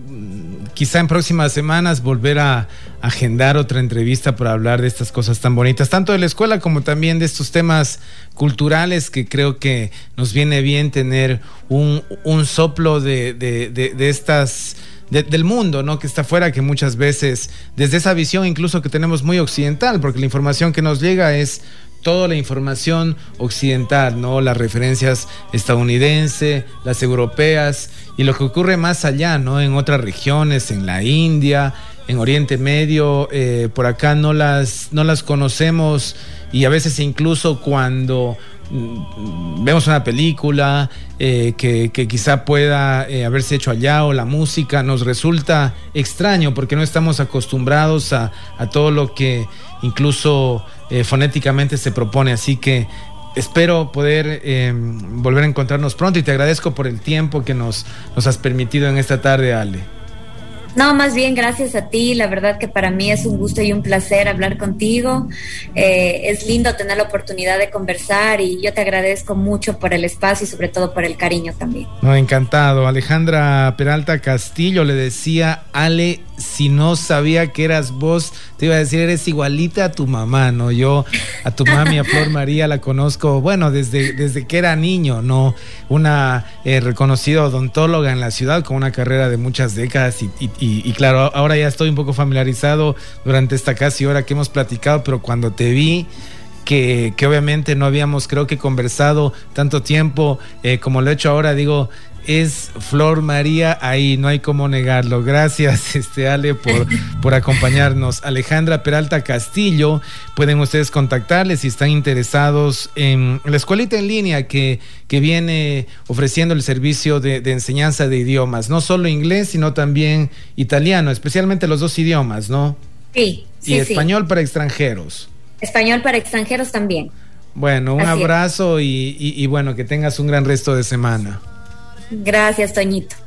quizá en próximas semanas, volver a, agendar otra entrevista para hablar de estas cosas tan bonitas, tanto de la escuela como también de estos temas culturales que creo que nos viene bien tener un, soplo de, de estas... del mundo, ¿no? Que está afuera, que muchas veces, desde esa visión incluso que tenemos muy occidental, porque la información que nos llega es toda la información occidental, ¿no? Las referencias estadounidenses, las europeas y lo que ocurre más allá, ¿no? En otras regiones, en la India, en Oriente Medio, eh, por acá no las, no las conocemos y a veces incluso cuando mm, vemos una película eh, que, quizá pueda eh, haberse hecho allá o la música nos resulta extraño porque no estamos acostumbrados a, a todo lo que incluso eh, fonéticamente se propone. Así que espero poder em, volver a encontrarnos pronto y te agradezco por el tiempo que nos, nos has permitido en esta tarde, Ale. No, más bien gracias a ti. La verdad que para mí es un gusto y un placer hablar contigo. Eh, es lindo tener la oportunidad de conversar y yo te agradezco mucho por el espacio y sobre todo por el cariño también. No, encantado. Alejandra Peralta Castillo le decía, Ale, si no sabía que eras vos, te iba a decir, eres igualita a tu mamá, ¿no? Yo a tu mami, a Flor María, la conozco, bueno, desde, desde que era niño, ¿no? Una eh, reconocida odontóloga en la ciudad con una carrera de muchas décadas y, claro, ahora ya estoy un poco familiarizado durante esta casi hora que hemos platicado, pero cuando te vi... Que, que, obviamente no habíamos creo que conversado tanto tiempo eh, como lo he hecho ahora, digo, es Flor María ahí, no hay cómo negarlo. Gracias, este Ale, por, por acompañarnos. Alejandra Peralta Castillo, pueden ustedes contactarles si están interesados en la escuelita en línea que, que viene ofreciendo el servicio de, enseñanza de idiomas, no solo inglés, sino también italiano, especialmente los dos idiomas, ¿no? Sí. y español para extranjeros. Español para extranjeros también. Bueno, un abrazo y bueno, que tengas un gran resto de semana. Gracias, Toñito.